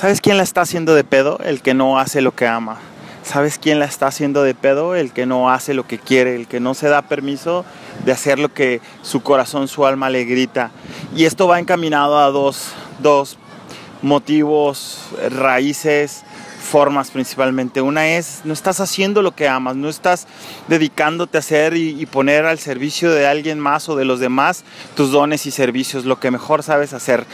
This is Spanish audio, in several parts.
¿Sabes quién la está haciendo de pedo? El que no hace lo que ama. ¿Sabes quién la está haciendo de pedo? El que no hace lo que quiere, el que no se da permiso de hacer lo que su corazón, su alma le grita. Y esto va encaminado a dos, dos motivos, raíces, formas principalmente. Una es, no estás haciendo lo que amas, no estás dedicándote a hacer y, y, poner al servicio de alguien más o de los demás tus dones y servicios, lo que mejor sabes hacer.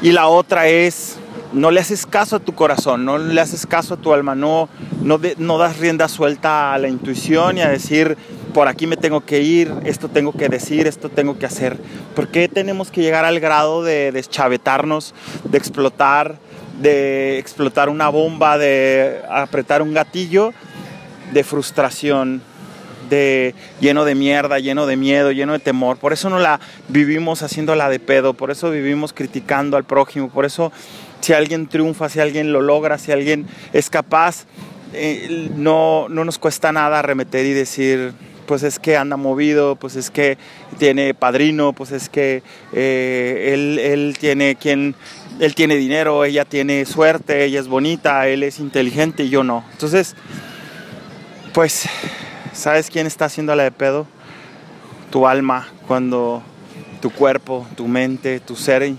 Y la otra es, no le haces caso a tu corazón, no le haces caso a tu alma, no, no, no das rienda suelta a la intuición y a decir, por aquí me tengo que ir, esto tengo que decir, esto tengo que hacer. ¿Por qué tenemos que llegar al grado de deschavetarnos, de explotar, de explotar una bomba, de apretar un gatillo de frustración, lleno de mierda, lleno de miedo, lleno de temor. Por eso no la vivimos haciéndola de pedo, por eso vivimos criticando al prójimo, por eso si alguien triunfa, si alguien lo logra, si alguien es capaz, eh, no, no nos cuesta nada arremeter y decir, pues es que anda movido, pues es que tiene padrino, pues es que eh, él, él, tiene quien, él tiene dinero, ella tiene suerte, ella es bonita, él es inteligente y yo no. Entonces, pues, ¿sabes quién está haciendo la de pedo? Tu alma, cuando tu cuerpo, tu mente, tu ser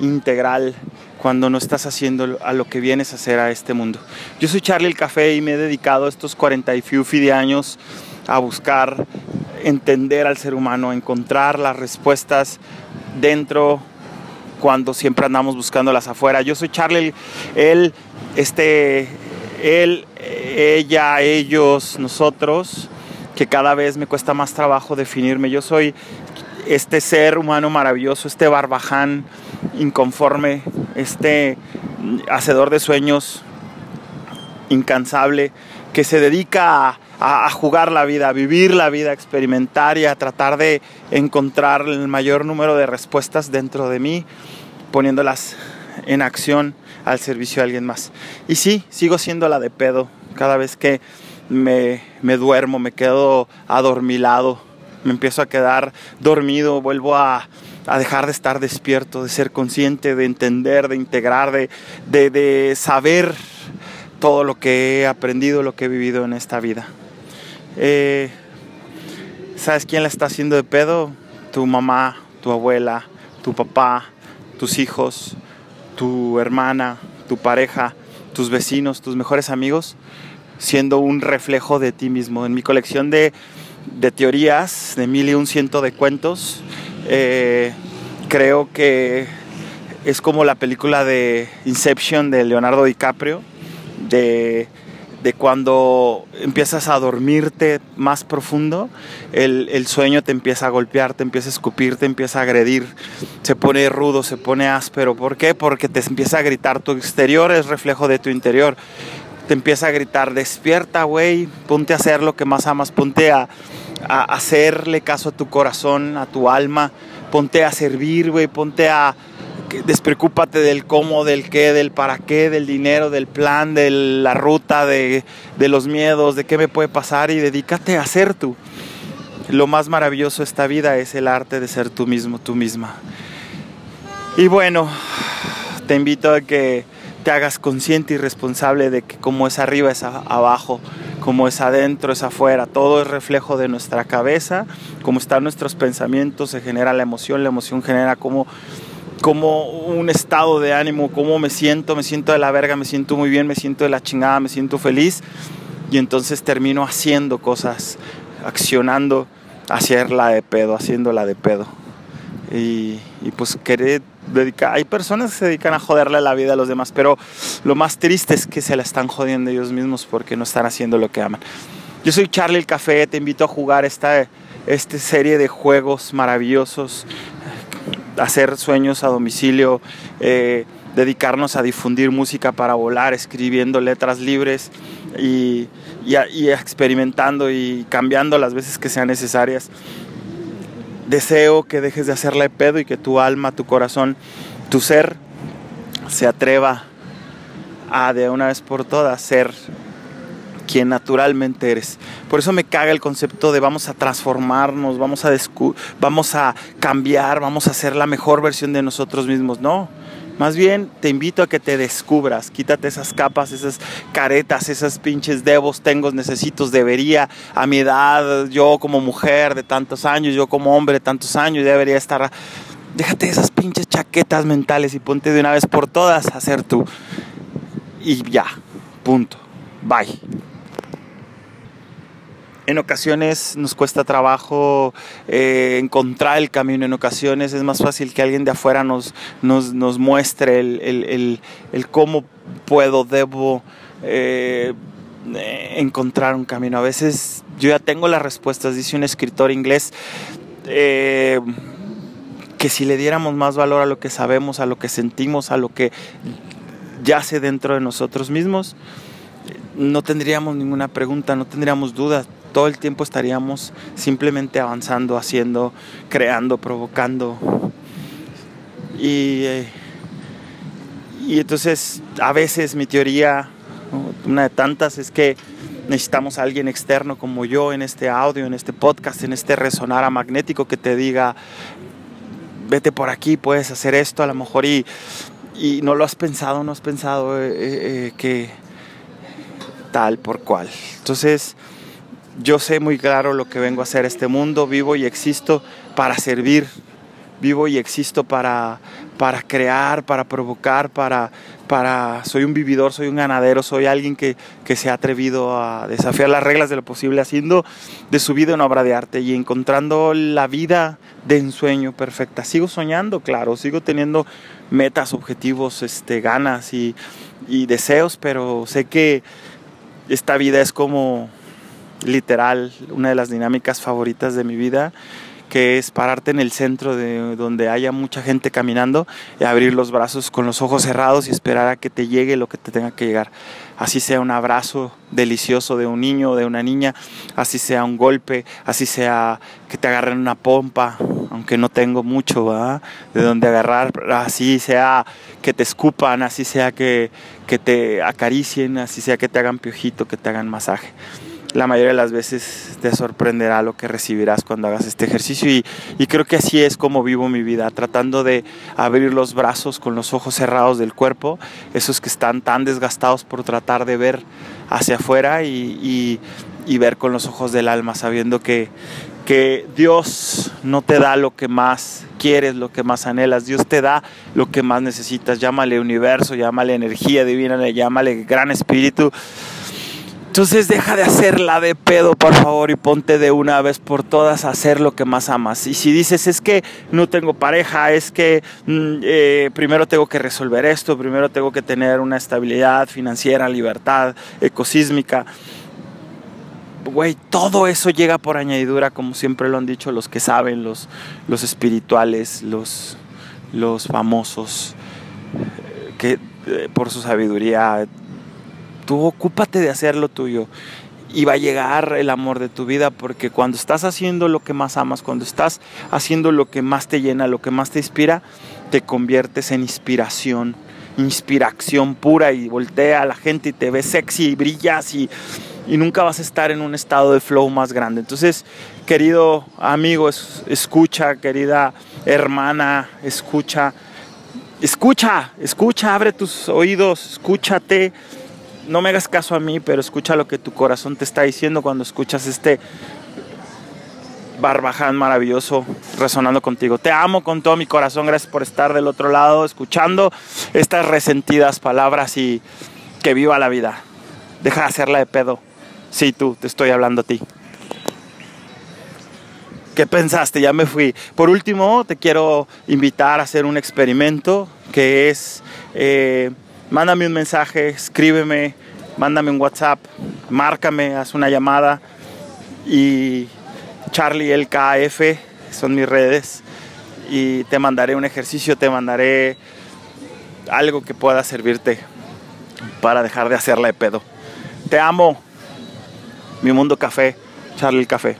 integral cuando no estás haciendo a lo que vienes a hacer a este mundo. Yo soy Charlie el Café y me he dedicado estos 40 y fiufi de años a buscar entender al ser humano, encontrar las respuestas dentro cuando siempre andamos buscándolas afuera. Yo soy Charlie, él, este, él, ella, ellos, nosotros, que cada vez me cuesta más trabajo definirme. Yo soy este ser humano maravilloso, este barbaján inconforme, este hacedor de sueños incansable, que se dedica a, a, jugar la vida, a vivir la vida, a experimentar y a tratar de encontrar el mayor número de respuestas dentro de mí, poniéndolas en acción al servicio de alguien más. Y sí, sigo siendo la de pedo. Cada vez que me, me duermo, me quedo adormilado, me empiezo a quedar dormido, vuelvo a, a dejar de estar despierto, de ser consciente, de entender, de integrar, de, de, de saber todo lo que he aprendido, lo que he vivido en esta vida. Eh, ¿Sabes quién la está haciendo de pedo? Tu mamá, tu abuela, tu papá, tus hijos, tu hermana, tu pareja, tus vecinos, tus mejores amigos, siendo un reflejo de ti mismo. En mi colección de, de teorías, de mil y un ciento de cuentos, eh, creo que es como la película de Inception de Leonardo DiCaprio, de, de cuando empiezas a dormirte más profundo, el, el, sueño te empieza a golpear, te empieza a escupir, te empieza a agredir, se pone rudo, se pone áspero. ¿Por qué? Porque te empieza a gritar, tu exterior es reflejo de tu interior. Te empieza a gritar, despierta, güey, ponte a hacer lo que más amas, ponte a, hacerle caso a tu corazón, a tu alma, ponte a servir, güey, ponte a despreocúpate del cómo, del qué, del para qué, del dinero, del plan, de la ruta, de, de, los miedos, de qué me puede pasar y dedícate a ser tú. Lo más maravilloso de esta vida es el arte de ser tú mismo, tú misma. Y bueno, te invito a que te hagas consciente y responsable de que como es arriba es abajo, como es adentro es afuera, todo es reflejo de nuestra cabeza, como están nuestros pensamientos, se genera la emoción, la emoción genera como como un estado de ánimo, cómo me siento, me siento de la verga, me siento muy bien, me siento de la chingada, me siento feliz y entonces termino haciendo cosas, accionando, hacerla de pedo, haciéndola de pedo. Y, y pues querer dedicar, hay personas que se dedican a joderle la vida a los demás, pero lo más triste es que se la están jodiendo ellos mismos porque no están haciendo lo que aman. Yo soy Charlie el Café, te invito a jugar esta, esta serie de juegos maravillosos hacer sueños a domicilio, eh, dedicarnos a difundir música para volar, escribiendo letras libres y, y, experimentando y cambiando las veces que sean necesarias. Deseo que dejes de hacerle pedo y que tu alma, tu corazón, tu ser se atreva a de una vez por todas ser quien naturalmente eres. Por eso me caga el concepto de vamos a transformarnos, vamos a, vamos a cambiar, vamos a ser la mejor versión de nosotros mismos. No, Más bien te invito a que te descubras, quítate esas capas, esas caretas, esas pinches debos, tengo, necesitos, debería, a mi edad, yo como mujer de tantos años, yo como hombre de tantos años, debería estar... Déjate esas pinches chaquetas mentales y ponte de una vez por todas a hacer tú. Y ya, punto. Bye en ocasiones nos cuesta trabajo eh, encontrar el camino, en ocasiones es más fácil que alguien de afuera nos, nos, nos muestre el, el, el, cómo puedo, debo eh, encontrar un camino. A veces yo ya tengo las respuestas, dice un escritor inglés. Eh, que si le diéramos más valor a lo que sabemos, a lo que sentimos, a lo que yace dentro de nosotros mismos, no tendríamos ninguna pregunta, no tendríamos dudas, todo el tiempo estaríamos simplemente avanzando, haciendo, creando, provocando. Y, eh, y entonces a veces mi teoría, una de tantas, es que necesitamos a alguien externo como yo en este audio, en este podcast, en este resonar magnético que te diga, vete por aquí, puedes hacer esto a lo mejor y, y no lo has pensado, no has pensado eh, eh, que tal por cual. Entonces, yo sé muy claro lo que vengo a hacer este mundo, vivo y existo para servir, vivo y existo para, para crear, para provocar, para, para, soy un vividor, soy un ganadero, soy alguien que, que, se ha atrevido a desafiar las reglas de lo posible, haciendo de su vida una obra de arte y encontrando la vida de ensueño perfecta. Sigo soñando, claro, sigo teniendo metas, objetivos, este, ganas y, y deseos, pero sé que esta vida es como literal, una de las dinámicas favoritas de mi vida, que es pararte en el centro de donde haya mucha gente caminando y abrir los brazos con los ojos cerrados y esperar a que te llegue lo que te tenga que llegar. Así sea un abrazo delicioso de un niño o de una niña, así sea un golpe, así sea que te agarren una pompa, aunque no tengo mucho de donde agarrar, así sea que te escupan, así sea que, que te acaricien, así sea que te hagan piojito, que te hagan masaje la mayoría de las veces te sorprenderá lo que recibirás cuando hagas este ejercicio. Y, creo que así es como vivo mi vida, tratando de abrir los brazos con los ojos cerrados del cuerpo, esos que están tan desgastados por tratar de ver hacia afuera y, ver con los ojos del alma, sabiendo que, que Dios no te da lo que más quieres, lo que más anhelas, Dios te da lo que más necesitas, llámale universo, llámale energía divina, llámale gran espíritu entonces deja de hacerla de pedo, por favor, y ponte de una vez por todas a hacer lo que más amas. Y si dices, es que no tengo pareja, es que mm, eh, primero tengo que resolver esto, primero tengo que tener una estabilidad financiera, libertad ecosísmica. Güey, todo eso llega por añadidura, como siempre lo han dicho los que saben, los, los espirituales, los, los famosos, eh, que eh, por su sabiduría Tú ocúpate de hacer lo tuyo y va a llegar el amor de tu vida porque cuando estás haciendo lo que más amas, cuando estás haciendo lo que más te llena, lo que más te inspira, te conviertes en inspiración, inspiración pura y voltea a la gente y te ves sexy y brillas y, y nunca vas a estar en un estado de flow más grande. Entonces, querido amigo, escucha, querida hermana, escucha, escucha, escucha, abre tus oídos, escúchate no me hagas caso a mí, pero escucha lo que tu corazón te está diciendo cuando escuchas este barbaján maravilloso resonando contigo. Te amo con todo mi corazón, gracias por estar del otro lado escuchando estas resentidas palabras y que viva la vida. Deja de hacerla de pedo. Sí, tú, te estoy hablando a ti. ¿Qué pensaste? Ya me fui. Por último, te quiero invitar a hacer un experimento que es... Eh, mándame un mensaje, escríbeme, mándame un WhatsApp, márcame, haz una llamada y Charlie LKF son mis redes y te mandaré un ejercicio, te mandaré algo que pueda servirte para dejar de hacerla de pedo. Te amo, mi mundo café, Charlie el Café.